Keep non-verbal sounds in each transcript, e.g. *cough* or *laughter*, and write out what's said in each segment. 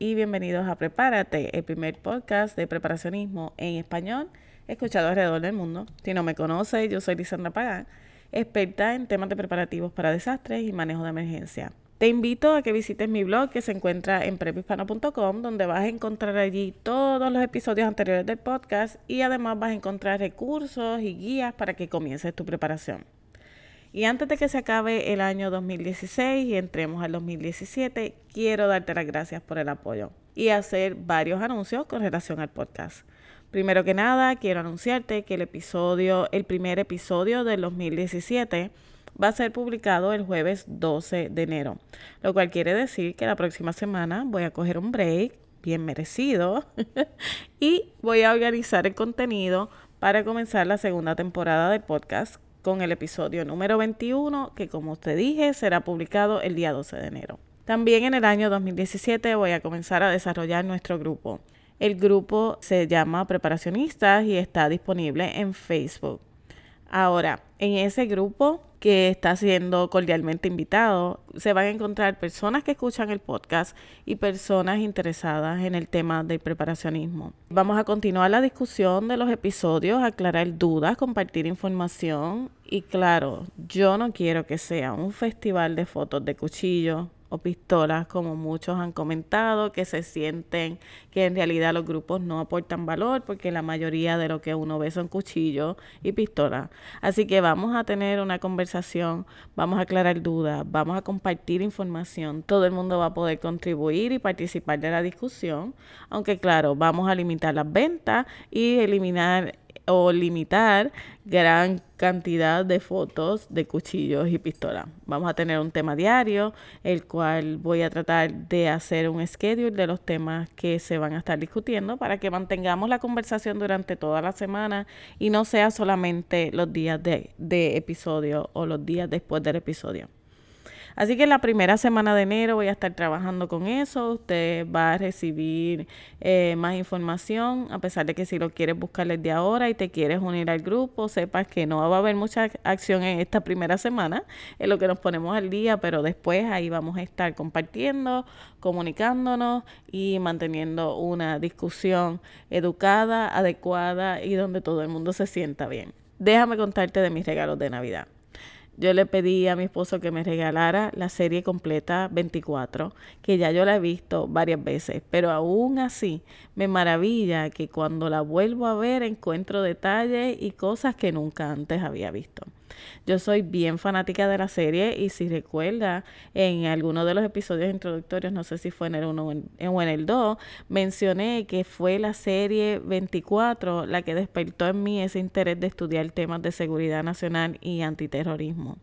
y bienvenidos a Prepárate, el primer podcast de preparacionismo en español escuchado alrededor del mundo. Si no me conoce, yo soy Lisandra Pagán, experta en temas de preparativos para desastres y manejo de emergencia. Te invito a que visites mi blog que se encuentra en prepispano.com, donde vas a encontrar allí todos los episodios anteriores del podcast y además vas a encontrar recursos y guías para que comiences tu preparación. Y antes de que se acabe el año 2016 y entremos al 2017, quiero darte las gracias por el apoyo y hacer varios anuncios con relación al podcast. Primero que nada, quiero anunciarte que el episodio, el primer episodio del 2017 va a ser publicado el jueves 12 de enero, lo cual quiere decir que la próxima semana voy a coger un break bien merecido *laughs* y voy a organizar el contenido para comenzar la segunda temporada del podcast con el episodio número 21, que como te dije será publicado el día 12 de enero. También en el año 2017 voy a comenzar a desarrollar nuestro grupo. El grupo se llama Preparacionistas y está disponible en Facebook. Ahora, en ese grupo que está siendo cordialmente invitado, se van a encontrar personas que escuchan el podcast y personas interesadas en el tema del preparacionismo. Vamos a continuar la discusión de los episodios, aclarar dudas, compartir información y claro, yo no quiero que sea un festival de fotos de cuchillos o pistolas, como muchos han comentado, que se sienten que en realidad los grupos no aportan valor porque la mayoría de lo que uno ve son cuchillos y pistolas. Así que vamos a tener una conversación, vamos a aclarar dudas, vamos a compartir información, todo el mundo va a poder contribuir y participar de la discusión, aunque claro, vamos a limitar las ventas y eliminar o limitar gran cantidad de fotos de cuchillos y pistolas. Vamos a tener un tema diario, el cual voy a tratar de hacer un schedule de los temas que se van a estar discutiendo para que mantengamos la conversación durante toda la semana y no sea solamente los días de, de episodio o los días después del episodio. Así que la primera semana de enero voy a estar trabajando con eso. Usted va a recibir eh, más información, a pesar de que si lo quieres buscar desde ahora y te quieres unir al grupo, sepas que no va a haber mucha acción en esta primera semana, en lo que nos ponemos al día, pero después ahí vamos a estar compartiendo, comunicándonos y manteniendo una discusión educada, adecuada y donde todo el mundo se sienta bien. Déjame contarte de mis regalos de Navidad. Yo le pedí a mi esposo que me regalara la serie completa 24, que ya yo la he visto varias veces, pero aún así me maravilla que cuando la vuelvo a ver encuentro detalles y cosas que nunca antes había visto. Yo soy bien fanática de la serie y si recuerda en alguno de los episodios introductorios, no sé si fue en el 1 o en el 2, mencioné que fue la serie 24 la que despertó en mí ese interés de estudiar temas de seguridad nacional y antiterrorismo.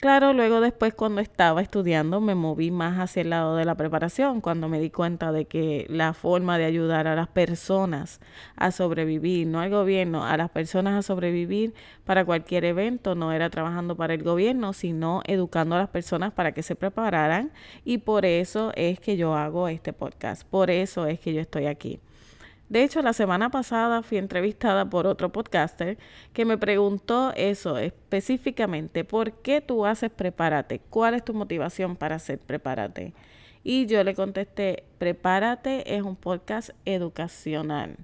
Claro, luego después cuando estaba estudiando me moví más hacia el lado de la preparación, cuando me di cuenta de que la forma de ayudar a las personas a sobrevivir, no al gobierno, a las personas a sobrevivir para cualquier evento, no era trabajando para el gobierno, sino educando a las personas para que se prepararan y por eso es que yo hago este podcast, por eso es que yo estoy aquí. De hecho, la semana pasada fui entrevistada por otro podcaster que me preguntó eso específicamente, ¿por qué tú haces Prepárate? ¿Cuál es tu motivación para hacer Prepárate? Y yo le contesté, Prepárate es un podcast educacional.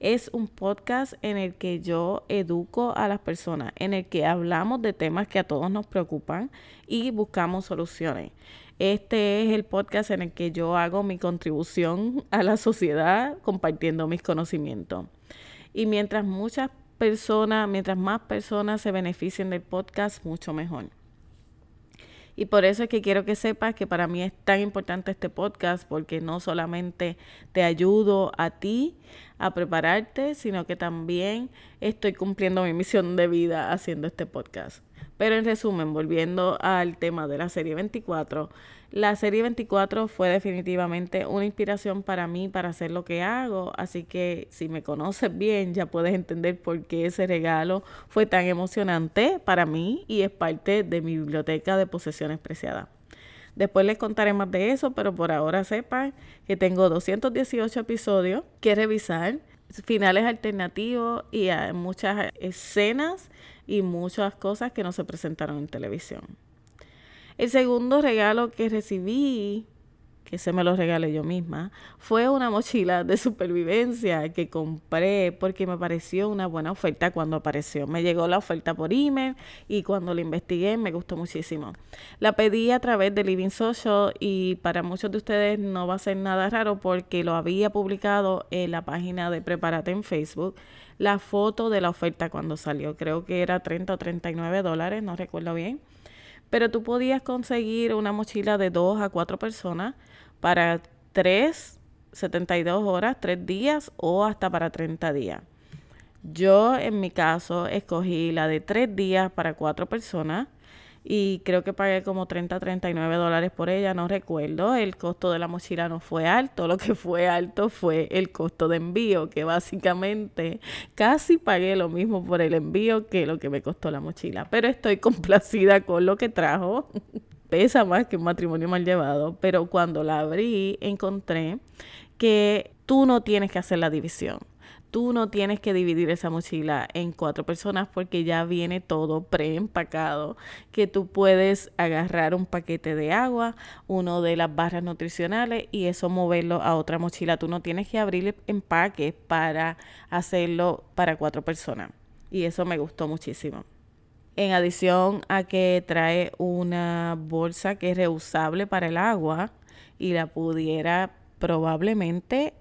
Es un podcast en el que yo educo a las personas, en el que hablamos de temas que a todos nos preocupan y buscamos soluciones. Este es el podcast en el que yo hago mi contribución a la sociedad compartiendo mis conocimientos. Y mientras muchas personas, mientras más personas se beneficien del podcast, mucho mejor. Y por eso es que quiero que sepas que para mí es tan importante este podcast porque no solamente te ayudo a ti a prepararte, sino que también estoy cumpliendo mi misión de vida haciendo este podcast. Pero en resumen, volviendo al tema de la serie 24, la serie 24 fue definitivamente una inspiración para mí para hacer lo que hago, así que si me conoces bien ya puedes entender por qué ese regalo fue tan emocionante para mí y es parte de mi biblioteca de posesiones preciadas. Después les contaré más de eso, pero por ahora sepan que tengo 218 episodios que revisar, finales alternativos y muchas escenas y muchas cosas que no se presentaron en televisión. El segundo regalo que recibí, que se me lo regalé yo misma, fue una mochila de supervivencia que compré porque me pareció una buena oferta cuando apareció. Me llegó la oferta por email y cuando la investigué me gustó muchísimo. La pedí a través de Living Social y para muchos de ustedes no va a ser nada raro porque lo había publicado en la página de Prepárate en Facebook la foto de la oferta cuando salió. Creo que era 30 o 39 dólares, no recuerdo bien. Pero tú podías conseguir una mochila de 2 a 4 personas para 3, 72 horas, 3 días o hasta para 30 días. Yo en mi caso escogí la de 3 días para 4 personas y creo que pagué como 30, 39 dólares por ella, no recuerdo. El costo de la mochila no fue alto, lo que fue alto fue el costo de envío, que básicamente casi pagué lo mismo por el envío que lo que me costó la mochila. Pero estoy *laughs* complacida con lo que trajo. *laughs* Pesa más que un matrimonio mal llevado, pero cuando la abrí encontré que tú no tienes que hacer la división tú no tienes que dividir esa mochila en cuatro personas porque ya viene todo preempacado, que tú puedes agarrar un paquete de agua, uno de las barras nutricionales y eso moverlo a otra mochila. Tú no tienes que abrir empaque para hacerlo para cuatro personas. Y eso me gustó muchísimo. En adición a que trae una bolsa que es reusable para el agua y la pudiera probablemente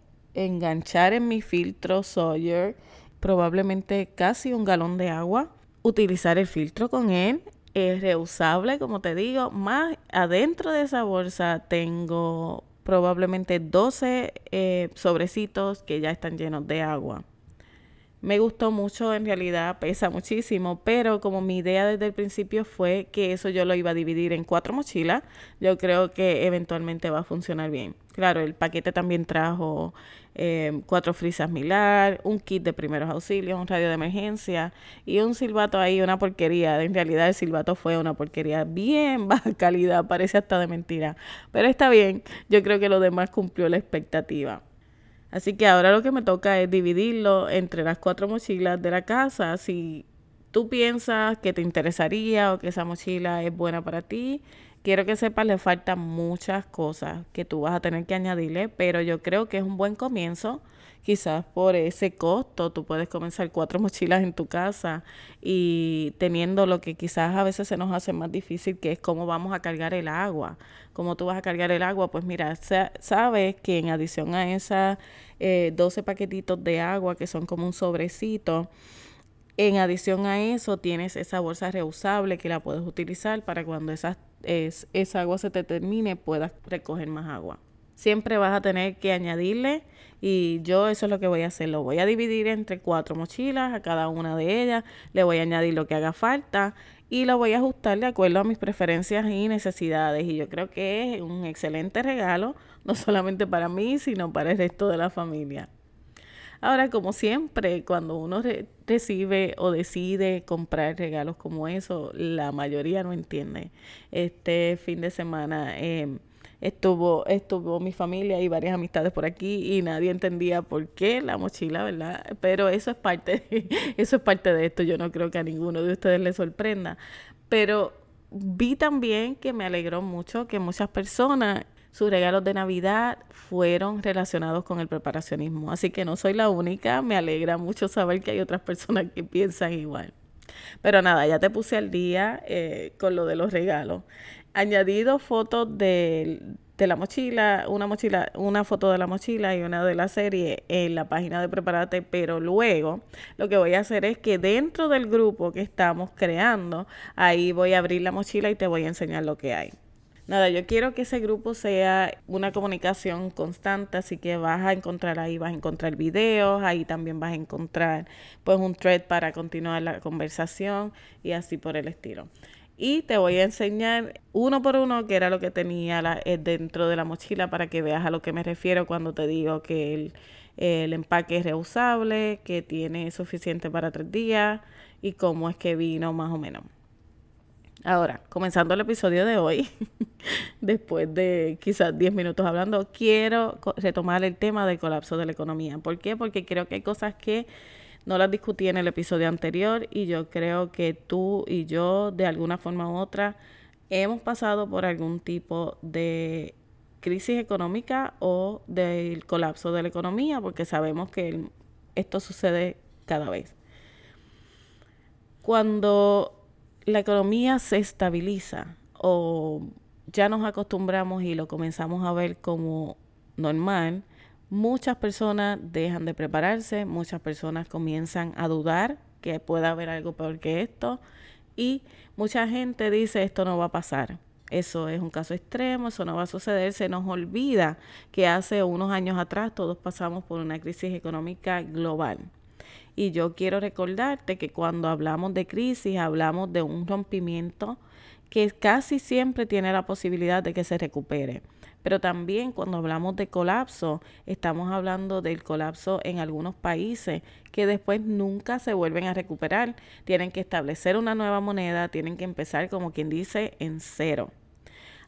enganchar en mi filtro Sawyer probablemente casi un galón de agua, utilizar el filtro con él, es reusable como te digo, más adentro de esa bolsa tengo probablemente 12 eh, sobrecitos que ya están llenos de agua. Me gustó mucho, en realidad pesa muchísimo, pero como mi idea desde el principio fue que eso yo lo iba a dividir en cuatro mochilas, yo creo que eventualmente va a funcionar bien. Claro, el paquete también trajo eh, cuatro frisas Milar, un kit de primeros auxilios, un radio de emergencia y un silbato ahí, una porquería. En realidad el silbato fue una porquería bien *laughs* baja calidad, parece hasta de mentira. Pero está bien, yo creo que lo demás cumplió la expectativa. Así que ahora lo que me toca es dividirlo entre las cuatro mochilas de la casa. Si tú piensas que te interesaría o que esa mochila es buena para ti, quiero que sepas, le faltan muchas cosas que tú vas a tener que añadirle, pero yo creo que es un buen comienzo. Quizás por ese costo tú puedes comenzar cuatro mochilas en tu casa y teniendo lo que quizás a veces se nos hace más difícil, que es cómo vamos a cargar el agua. Cómo tú vas a cargar el agua, pues mira, sabes que en adición a esas eh, 12 paquetitos de agua que son como un sobrecito, en adición a eso, tienes esa bolsa reusable que la puedes utilizar para cuando esas, esa agua se te termine, puedas recoger más agua. Siempre vas a tener que añadirle y yo eso es lo que voy a hacer. Lo voy a dividir entre cuatro mochilas, a cada una de ellas le voy a añadir lo que haga falta y lo voy a ajustar de acuerdo a mis preferencias y necesidades. Y yo creo que es un excelente regalo, *laughs* no solamente para mí, sino para el resto de la familia. Ahora, como siempre, cuando uno recibe o decide comprar regalos como eso, la mayoría no entiende. Este fin de semana eh, estuvo, estuvo mi familia y varias amistades por aquí y nadie entendía por qué la mochila, ¿verdad? Pero eso es parte, de, *laughs* eso es parte de esto. Yo no creo que a ninguno de ustedes le sorprenda. Pero vi también que me alegró mucho que muchas personas sus regalos de Navidad fueron relacionados con el preparacionismo. Así que no soy la única, me alegra mucho saber que hay otras personas que piensan igual. Pero nada, ya te puse al día eh, con lo de los regalos. Añadido fotos de, de la mochila, una mochila, una foto de la mochila y una de la serie en la página de Preparate, pero luego lo que voy a hacer es que dentro del grupo que estamos creando, ahí voy a abrir la mochila y te voy a enseñar lo que hay. Nada, yo quiero que ese grupo sea una comunicación constante, así que vas a encontrar ahí, vas a encontrar videos, ahí también vas a encontrar pues un thread para continuar la conversación y así por el estilo. Y te voy a enseñar uno por uno que era lo que tenía eh, dentro de la mochila para que veas a lo que me refiero cuando te digo que el, el empaque es reusable, que tiene suficiente para tres días y cómo es que vino más o menos. Ahora, comenzando el episodio de hoy, *laughs* después de quizás 10 minutos hablando, quiero retomar el tema del colapso de la economía. ¿Por qué? Porque creo que hay cosas que no las discutí en el episodio anterior y yo creo que tú y yo, de alguna forma u otra, hemos pasado por algún tipo de crisis económica o del colapso de la economía, porque sabemos que esto sucede cada vez. Cuando la economía se estabiliza o ya nos acostumbramos y lo comenzamos a ver como normal, muchas personas dejan de prepararse, muchas personas comienzan a dudar que pueda haber algo peor que esto y mucha gente dice esto no va a pasar. Eso es un caso extremo, eso no va a suceder. Se nos olvida que hace unos años atrás todos pasamos por una crisis económica global. Y yo quiero recordarte que cuando hablamos de crisis hablamos de un rompimiento que casi siempre tiene la posibilidad de que se recupere. Pero también cuando hablamos de colapso, estamos hablando del colapso en algunos países que después nunca se vuelven a recuperar. Tienen que establecer una nueva moneda, tienen que empezar como quien dice en cero.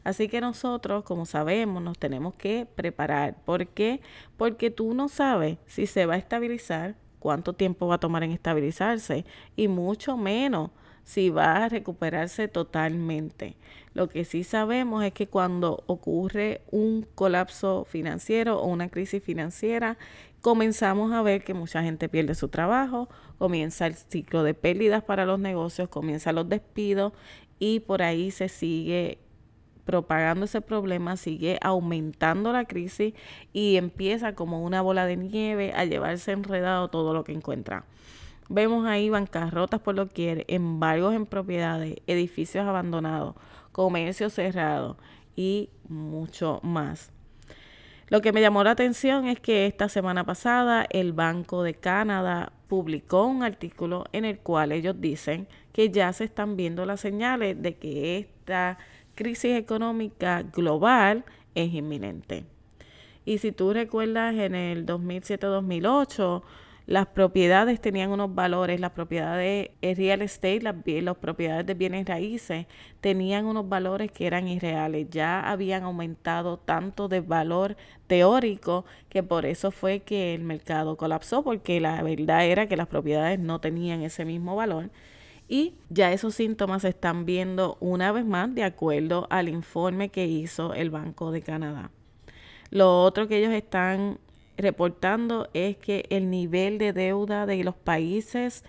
Así que nosotros, como sabemos, nos tenemos que preparar. ¿Por qué? Porque tú no sabes si se va a estabilizar, cuánto tiempo va a tomar en estabilizarse y mucho menos si va a recuperarse totalmente. Lo que sí sabemos es que cuando ocurre un colapso financiero o una crisis financiera, comenzamos a ver que mucha gente pierde su trabajo, comienza el ciclo de pérdidas para los negocios, comienzan los despidos y por ahí se sigue propagando ese problema, sigue aumentando la crisis y empieza como una bola de nieve a llevarse enredado todo lo que encuentra. Vemos ahí bancarrotas por lo que embargos en propiedades, edificios abandonados, comercio cerrado y mucho más. Lo que me llamó la atención es que esta semana pasada el Banco de Canadá publicó un artículo en el cual ellos dicen que ya se están viendo las señales de que esta crisis económica global es inminente. Y si tú recuerdas en el 2007-2008, las propiedades tenían unos valores, las propiedades de real estate, las, las propiedades de bienes raíces tenían unos valores que eran irreales, ya habían aumentado tanto de valor teórico que por eso fue que el mercado colapsó, porque la verdad era que las propiedades no tenían ese mismo valor. Y ya esos síntomas se están viendo una vez más de acuerdo al informe que hizo el Banco de Canadá. Lo otro que ellos están reportando es que el nivel de deuda de los países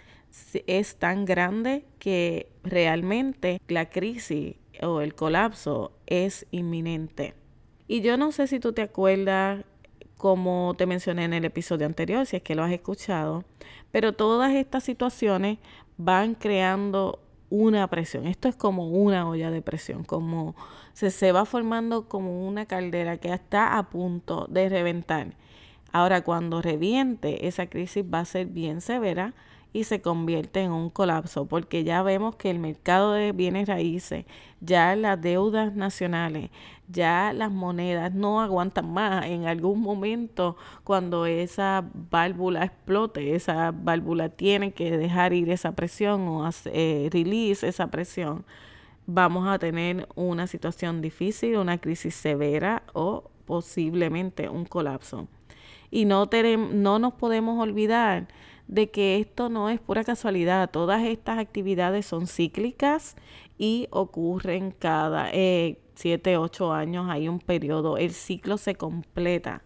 es tan grande que realmente la crisis o el colapso es inminente. Y yo no sé si tú te acuerdas, como te mencioné en el episodio anterior, si es que lo has escuchado, pero todas estas situaciones van creando una presión. Esto es como una olla de presión, como se, se va formando como una caldera que está a punto de reventar. Ahora, cuando reviente, esa crisis va a ser bien severa y se convierte en un colapso, porque ya vemos que el mercado de bienes raíces, ya las deudas nacionales, ya las monedas no aguantan más. En algún momento, cuando esa válvula explote, esa válvula tiene que dejar ir esa presión o eh, release esa presión, vamos a tener una situación difícil, una crisis severa o posiblemente un colapso. Y no, no nos podemos olvidar de que esto no es pura casualidad. Todas estas actividades son cíclicas y ocurren cada eh, 7, 8 años. Hay un periodo, el ciclo se completa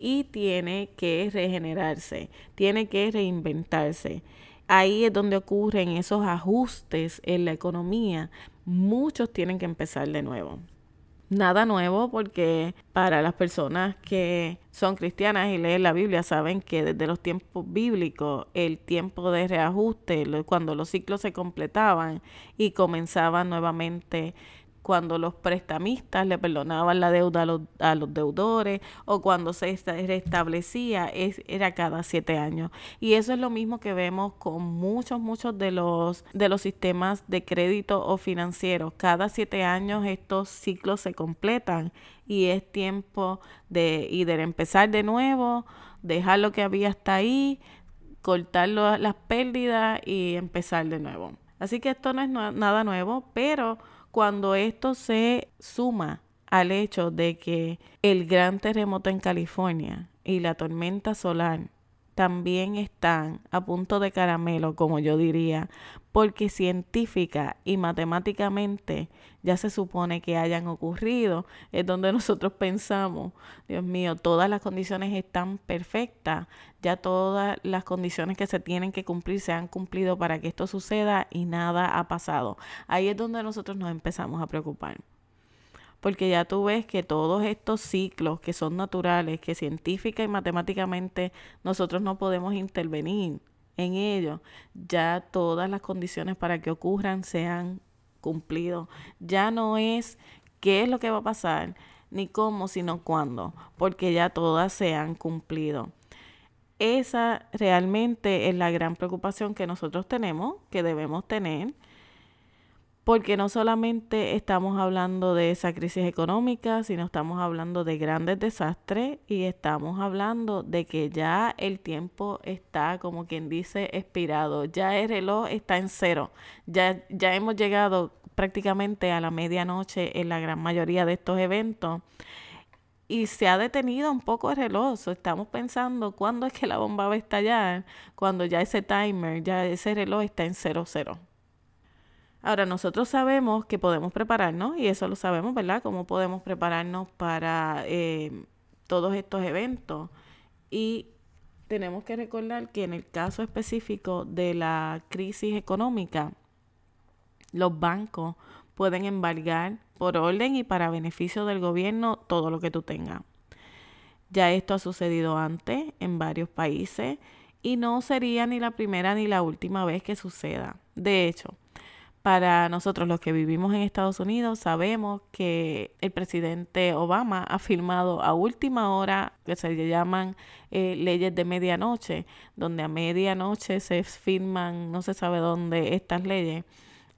y tiene que regenerarse, tiene que reinventarse. Ahí es donde ocurren esos ajustes en la economía. Muchos tienen que empezar de nuevo nada nuevo porque para las personas que son cristianas y leen la Biblia saben que desde los tiempos bíblicos el tiempo de reajuste, cuando los ciclos se completaban y comenzaban nuevamente cuando los prestamistas le perdonaban la deuda a los, deudores o cuando se restablecía es, era cada siete años. Y eso es lo mismo que vemos con muchos, muchos de los, de los sistemas de crédito o financieros. Cada siete años estos ciclos se completan y es tiempo de, de empezar de nuevo, dejar lo que había hasta ahí, cortar las pérdidas y empezar de nuevo. Así que esto no es nada nuevo, pero cuando esto se suma al hecho de que el gran terremoto en California y la tormenta solar también están a punto de caramelo, como yo diría, porque científica y matemáticamente ya se supone que hayan ocurrido, es donde *laughs* nosotros pensamos, Dios mío, todas las condiciones están perfectas, ya todas las condiciones que se tienen que cumplir se han cumplido para que esto suceda y nada ha pasado. Ahí es donde nosotros nos empezamos a preocupar porque ya tú ves que todos estos ciclos que son naturales, que científica y matemáticamente nosotros no podemos intervenir en ellos, ya todas las condiciones para que ocurran se han cumplido. Ya no es qué es lo que va a pasar, ni cómo, sino cuándo, porque ya todas se han cumplido. Esa realmente es la gran preocupación que nosotros tenemos, que debemos tener, porque no solamente estamos hablando de esa crisis económica, sino estamos hablando de grandes desastres y estamos hablando de que ya el tiempo está, como quien dice, expirado, ya el reloj está en cero, ya, ya hemos llegado prácticamente a la medianoche en la gran mayoría de estos eventos y se ha detenido un poco el reloj. Estamos pensando cuándo es que la bomba va a estallar, cuando ya ese timer, ya ese reloj está en cero cero. Ahora, nosotros sabemos que podemos prepararnos, y eso lo sabemos, ¿verdad? Cómo podemos prepararnos para eh, todos estos eventos. Y tenemos que recordar que en el caso específico de la crisis económica, los bancos pueden embargar por orden y para beneficio del gobierno todo lo que tú tengas. Ya esto ha sucedido antes en varios países y no sería ni la primera ni la última vez que suceda. De hecho, para nosotros los que vivimos en Estados Unidos sabemos que el presidente Obama ha firmado a última hora que se llaman eh, leyes de medianoche, donde a medianoche se firman no se sabe dónde estas leyes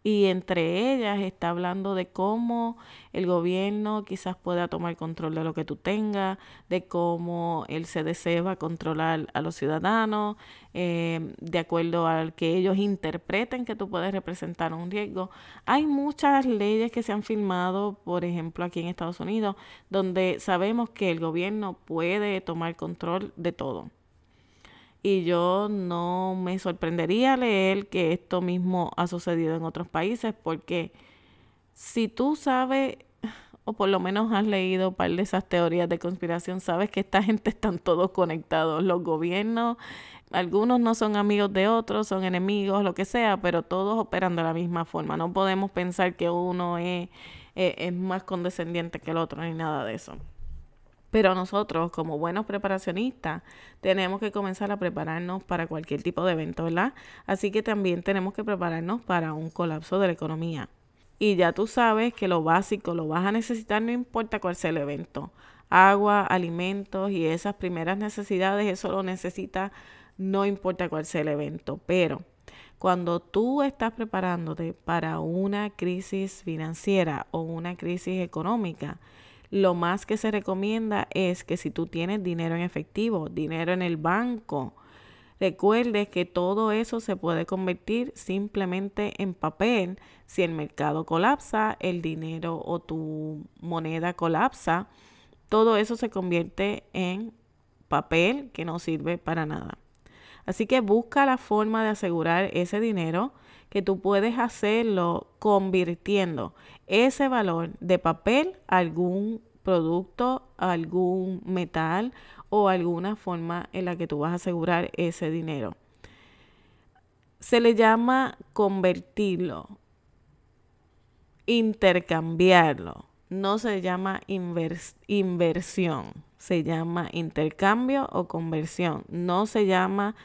y entre ellas está hablando de cómo el gobierno quizás pueda tomar control de lo que tú tengas, de cómo el CDC va controlar a los ciudadanos, eh, de acuerdo al que ellos interpreten que tú puedes representar un riesgo. Hay muchas leyes que se han firmado, por ejemplo, aquí en Estados Unidos, donde sabemos que el gobierno puede tomar control de todo y yo no me sorprendería leer que esto mismo ha sucedido en otros países porque si tú sabes o por lo menos has leído un par de esas teorías de conspiración, sabes que esta gente están todos conectados, los gobiernos, algunos no son amigos de otros, son enemigos, lo que sea, pero todos operan de la misma forma. No podemos pensar que uno es, es, es más condescendiente que el otro ni nada de eso. Pero nosotros, como buenos preparacionistas, tenemos que comenzar a prepararnos para cualquier tipo de evento, ¿verdad? Así que también tenemos que prepararnos para un colapso de la economía. Y ya tú sabes que lo básico lo vas a necesitar no importa cuál sea el evento. Agua, alimentos y esas primeras necesidades, eso lo necesitas no importa cuál sea el evento. Pero cuando tú estás preparándote para una crisis financiera o una crisis económica, lo más que se recomienda es que si tú tienes dinero en efectivo, dinero en el banco, recuerdes que todo eso se puede convertir simplemente en papel. Si el mercado colapsa, el dinero o tu moneda colapsa, todo eso se convierte en papel que no sirve para nada. Así que busca la forma de asegurar ese dinero que tú puedes hacerlo convirtiendo ese valor de papel a algún producto, a algún metal o alguna forma en la que tú vas a asegurar ese dinero. Se le llama convertirlo, intercambiarlo. No se llama inversión, se llama intercambio o conversión. No se llama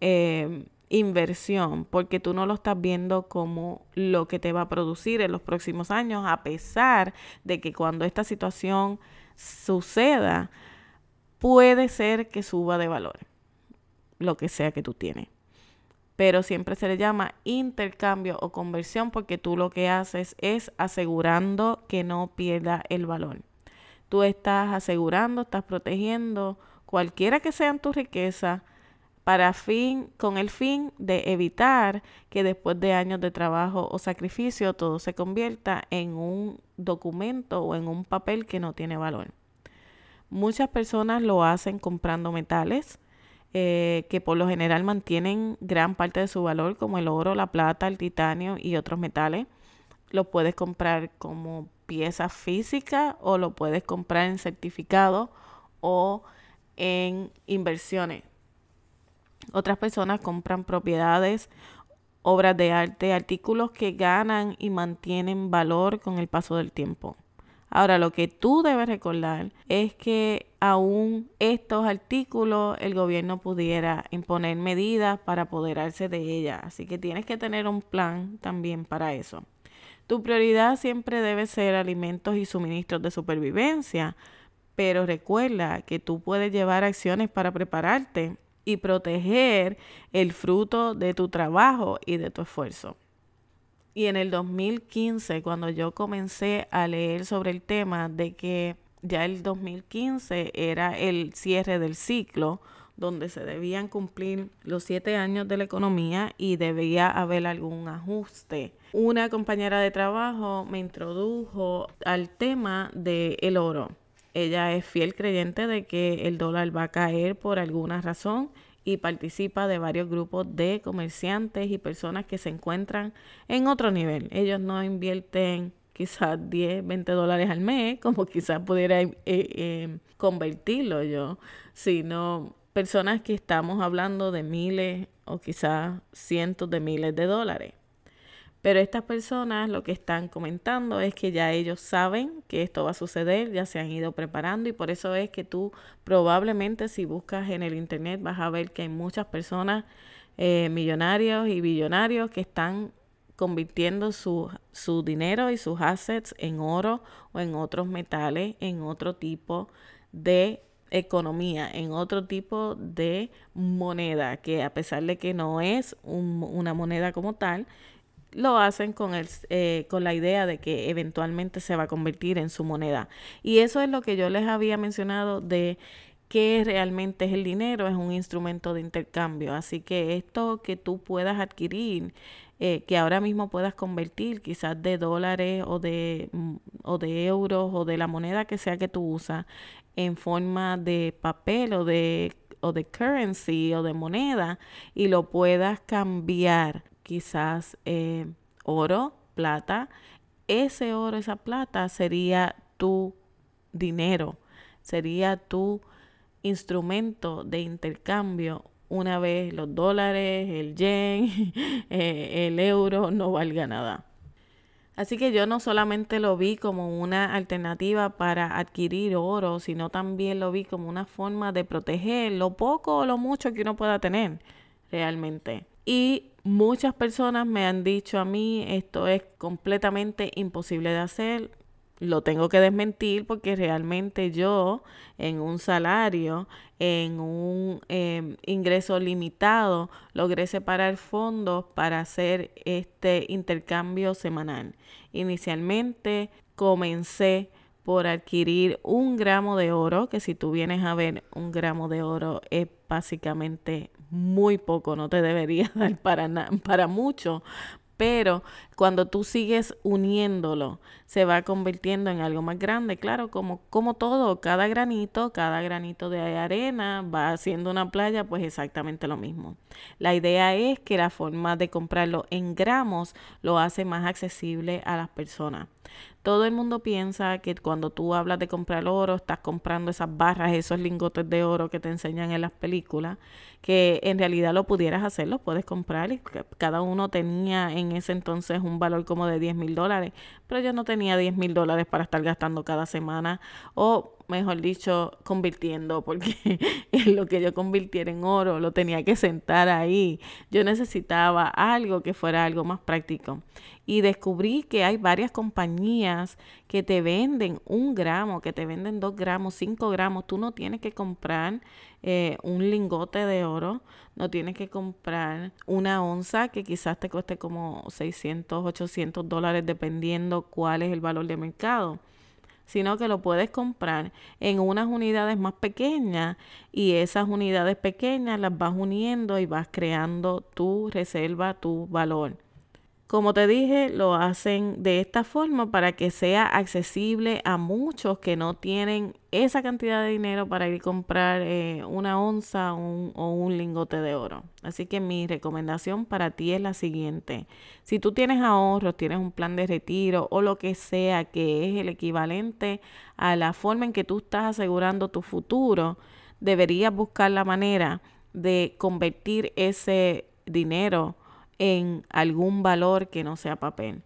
eh, inversión, porque tú no lo estás viendo como lo que te va a producir en los próximos años, a pesar de que cuando esta situación suceda, puede ser que suba de valor, lo que sea que tú tienes. Pero siempre se le llama intercambio o conversión porque tú lo que haces es asegurando que no pierda el valor. Tú estás asegurando, estás protegiendo cualquiera que sean tus riquezas, para fin, con el fin de evitar que después de años de trabajo o sacrificio todo se convierta en un documento o en un papel que no tiene valor. Muchas personas lo hacen comprando metales, eh, que por lo general mantienen gran parte de su valor, como el oro, la plata, el titanio y otros metales. Lo puedes comprar como pieza física o lo puedes comprar en certificado o en inversiones. Otras personas compran propiedades, obras de arte, artículos que ganan y mantienen valor con el paso del tiempo. Ahora, lo que tú debes recordar es que aún estos artículos el gobierno pudiera imponer medidas para apoderarse de ellas. Así que tienes que tener un plan también para eso. Tu prioridad siempre debe ser alimentos y suministros de supervivencia, pero recuerda que tú puedes llevar acciones para prepararte y proteger el fruto de tu trabajo y de tu esfuerzo. Y en el 2015, cuando yo comencé a leer sobre el tema de que ya el 2015 era el cierre del ciclo, donde se debían cumplir los siete años de la economía y debía haber algún ajuste. Una compañera de trabajo me introdujo al tema del el oro. Ella es fiel creyente de que el dólar va a caer por alguna razón y participa de varios grupos de comerciantes y personas que se encuentran en otro nivel. Ellos no invierten quizás 10, 20 dólares al mes, como quizás pudiera eh, eh, convertirlo yo, sino personas que estamos hablando de miles o quizás cientos de miles de dólares. Pero estas personas lo que están comentando es que ya ellos saben que esto va a suceder, ya se han ido preparando y por eso es que tú probablemente si buscas en el internet vas a ver que hay muchas personas eh, millonarios y billonarios que están convirtiendo su, su dinero y sus assets en oro o en otros metales, en otro tipo de economía, en otro tipo de moneda, que a pesar de que no es una moneda como tal, lo hacen con, el, eh, con la idea de que eventualmente se va a convertir en su moneda. Y eso es lo que yo les había mencionado de que realmente es el dinero, es un instrumento de intercambio. Así que esto que tú puedas adquirir, eh, que ahora mismo puedas convertir quizás de dólares o de, mm, o de euros o de la moneda que sea que tú usas en forma de papel o de, o de currency o de moneda y lo puedas cambiar quizás eh, oro, plata, ese oro, esa plata sería tu dinero, sería tu instrumento de intercambio una vez los dólares, el yen, *laughs* eh, el euro no valga nada. Así que yo no solamente lo vi como una alternativa para adquirir oro, sino también lo vi como una forma de proteger lo poco o lo mucho que uno pueda tener realmente. Y muchas personas me han dicho a mí esto es completamente imposible de hacer. Lo tengo que desmentir porque realmente yo en un salario, en un em, ingreso limitado, logré separar fondos para hacer este intercambio semanal. Inicialmente comencé por adquirir un gramo de oro, que si tú vienes a ver un gramo de oro es básicamente muy poco, no te debería *laughs* dar para, para mucho, pero cuando tú sigues uniéndolo, se va convirtiendo en algo más grande. Claro, como, como todo, cada granito, cada granito de arena va haciendo una playa, pues exactamente lo mismo. La idea es que la forma de comprarlo en gramos lo hace más accesible a las personas. Todo el mundo piensa que cuando tú hablas de comprar oro, estás comprando esas barras, esos lingotes de oro que te enseñan en las películas, que en realidad lo pudieras hacer, lo puedes comprar y cada uno tenía en ese entonces un valor como de 10 mil dólares, pero yo no tenía 10 mil dólares para estar gastando cada semana o mejor dicho, convirtiendo, porque *laughs* lo que yo convirtiera en oro lo tenía que sentar ahí. Yo necesitaba algo que fuera algo más práctico. Y descubrí que hay varias compañías que te venden un gramo, que te venden dos gramos, cinco gramos. Tú no tienes que comprar eh, un lingote de oro, no tienes que comprar una onza que quizás te cueste como 600, 800 dólares dependiendo cuál es el valor de mercado sino que lo puedes comprar en unas unidades más pequeñas y esas unidades pequeñas las vas uniendo y vas creando tu reserva, tu valor. Como te dije, lo hacen de esta forma para que sea accesible a muchos que no tienen esa cantidad de dinero para ir a comprar eh, una onza o un lingote de oro. Así que mi recomendación para ti es la siguiente. Si tú tienes ahorros, tienes un plan de retiro o lo que sea que es el equivalente a la forma en que tú estás asegurando tu futuro, deberías buscar la manera de convertir ese dinero en algún valor que no sea papel.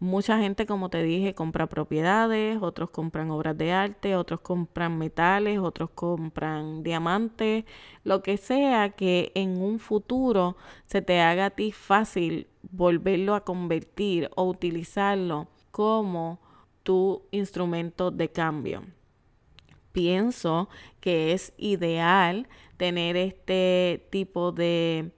Mucha gente, como te dije, compra propiedades, otros compran obras de arte, otros compran metales, otros compran diamantes, lo que sea que en un futuro se te haga a ti fácil volverlo a convertir o utilizarlo como tu instrumento de cambio. Pienso que es ideal tener este tipo de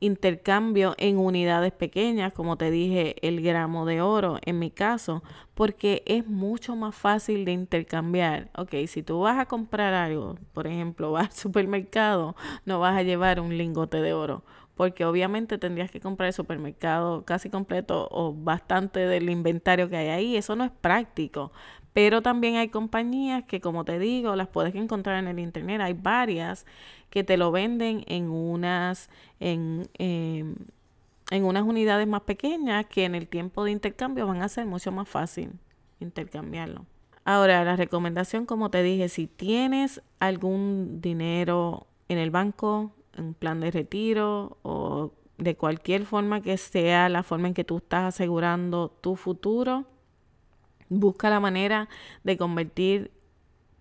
intercambio en unidades pequeñas, como te dije, el gramo de oro en mi caso, porque es mucho más fácil de intercambiar. Ok, si tú vas a comprar algo, por ejemplo, *laughs* vas al supermercado, no vas a llevar un lingote de oro, porque obviamente tendrías que comprar el supermercado casi completo o bastante del inventario que hay ahí. Eso no es práctico. Pero también hay compañías que, como te digo, las puedes encontrar en el internet. Hay varias que te lo venden en unas, en, em, en unas unidades más pequeñas que en el tiempo de intercambio van a ser mucho más fácil intercambiarlo. Ahora, la recomendación, como te dije, si tienes algún dinero en el banco, en plan de retiro o de cualquier forma que sea la forma en que tú estás asegurando tu futuro, Busca la manera de convertir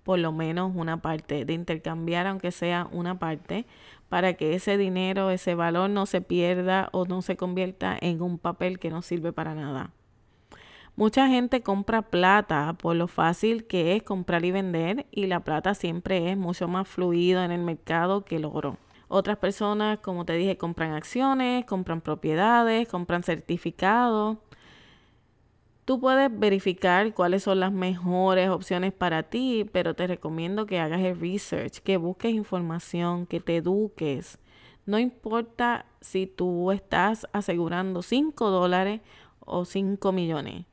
por lo menos una parte, de intercambiar aunque sea una parte, para que ese dinero, ese valor no se pierda o no se convierta en un papel que no sirve para nada. Mucha gente compra plata por lo fácil que es comprar y vender y la plata siempre es mucho más fluido en el mercado que el oro. Otras personas, como te dije, compran acciones, compran propiedades, compran certificados Tú puedes verificar cuáles son las mejores opciones para ti, pero te recomiendo que hagas el research, que busques información, que te eduques. No importa si tú estás asegurando 5 dólares o 5 millones.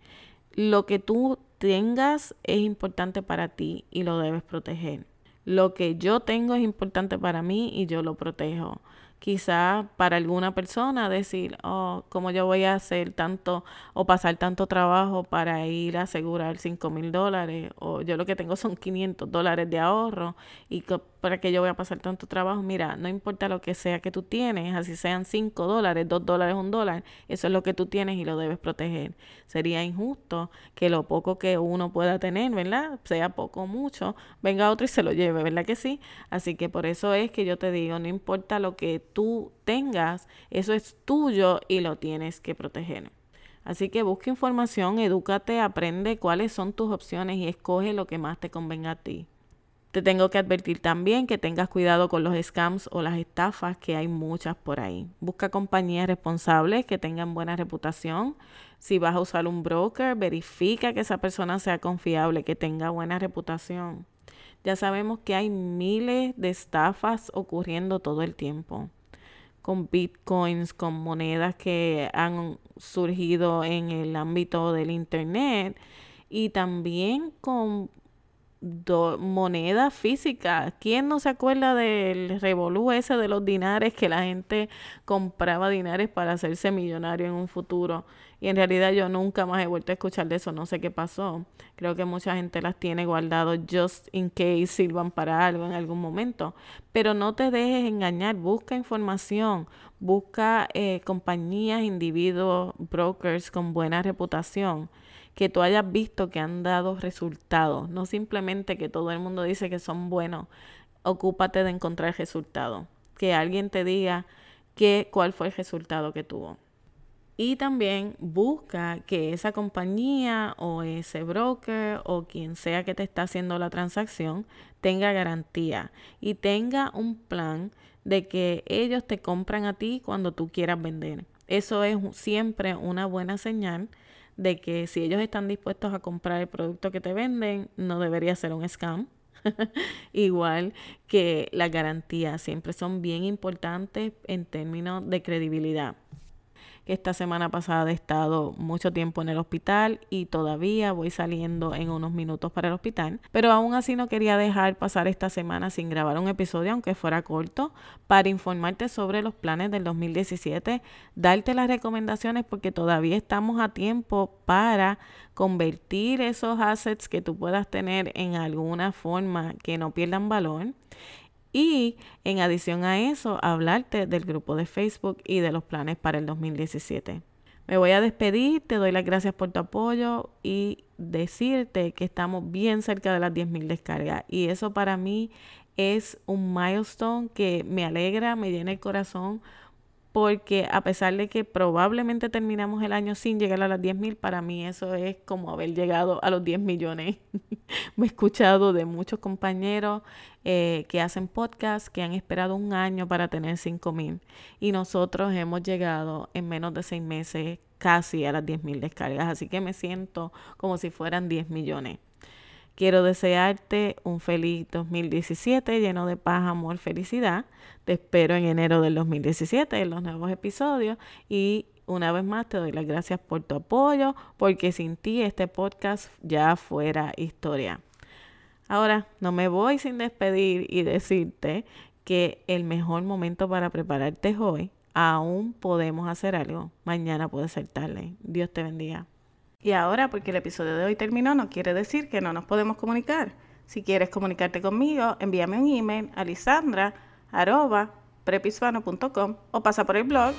Lo que tú tengas es importante para ti y lo debes proteger. Lo que yo tengo es importante para mí y yo lo protejo quizás para alguna persona decir, oh, ¿cómo yo voy a hacer tanto o pasar tanto trabajo para ir a asegurar 5 mil dólares? O yo lo que tengo son 500 dólares de ahorro y para que yo voy a pasar tanto trabajo. Mira, no importa lo que sea que tú tienes, así sean 5 dólares, 2 dólares, 1 dólar, eso es lo que tú tienes y lo debes proteger. Sería injusto que lo poco que uno pueda tener, ¿verdad? Sea poco o mucho, venga otro y se lo lleve, ¿verdad que sí? Así que por eso es que yo te digo, no importa lo que tú tengas, eso es tuyo y lo tienes que proteger. Así que busca información, edúcate, aprende cuáles son tus opciones y escoge lo que más te convenga a ti. Te tengo que advertir también que tengas cuidado con los scams o las estafas, que hay muchas por ahí. Busca compañías responsables que tengan buena reputación. Si vas a usar un broker, verifica que esa persona sea confiable, que tenga buena reputación. Ya sabemos que hay miles de estafas ocurriendo todo el tiempo con bitcoins, con monedas que han surgido en el ámbito del Internet y también con moneda física. ¿Quién no se acuerda del revolú ese de los dinares que la gente compraba dinares para hacerse millonario en un futuro? Y en realidad yo nunca más he vuelto a escuchar de eso, no sé qué pasó. Creo que mucha gente las tiene guardado just in case sirvan para algo en algún momento. Pero no te dejes engañar, busca información, busca eh, compañías, individuos, brokers con buena reputación que tú hayas visto que han dado resultados, no simplemente que todo el mundo dice que son buenos. Ocúpate de encontrar resultados, que alguien te diga que, cuál fue el resultado que tuvo. Y también busca que esa compañía o ese broker o quien sea que te está haciendo la transacción tenga garantía y tenga un plan de que ellos te compran a ti cuando tú quieras vender. Eso es siempre una buena señal de que si ellos están dispuestos a comprar el producto que te venden, no debería ser un scam. *laughs* Igual que las garantías siempre son bien importantes en términos de credibilidad. Que esta semana pasada he estado mucho tiempo en el hospital y todavía voy saliendo en unos minutos para el hospital, pero aún así no quería dejar pasar esta semana sin grabar un episodio, aunque fuera corto, para informarte sobre los planes del 2017, darte las recomendaciones porque todavía estamos a tiempo para convertir esos assets que tú puedas tener en alguna forma que no pierdan valor y en adición a eso, hablarte del grupo de Facebook y de los planes para el 2017. Me voy a despedir, te doy las gracias por tu apoyo y decirte que estamos bien cerca de las 10.000 descargas. Y eso para mí es un milestone que me alegra, me llena el corazón porque a pesar de que probablemente terminamos el año sin llegar a las 10 mil, para mí eso es como haber llegado a los 10 millones. *laughs* Me he escuchado de muchos compañeros eh, que hacen podcast que han esperado un año para tener 5 mil y nosotros hemos llegado en menos de 6 meses casi a las 10 mil descargas, así que me siento como si fueran 10 millones. Quiero desearte un feliz 2017 lleno de paz, amor, felicidad. Te espero en enero del 2017 en los nuevos episodios y una vez más te doy las gracias por tu apoyo porque sin ti este podcast ya fuera historia. Ahora, no me voy sin despedir y decirte que el mejor momento para prepararte es hoy. Aún podemos hacer algo. Mañana puede ser tarde. Dios te bendiga. Y ahora, porque el episodio de hoy terminó, no quiere decir que no nos podemos comunicar. Si quieres comunicarte conmigo, envíame un email a lisandra.prepisvano.com o pasa por el blog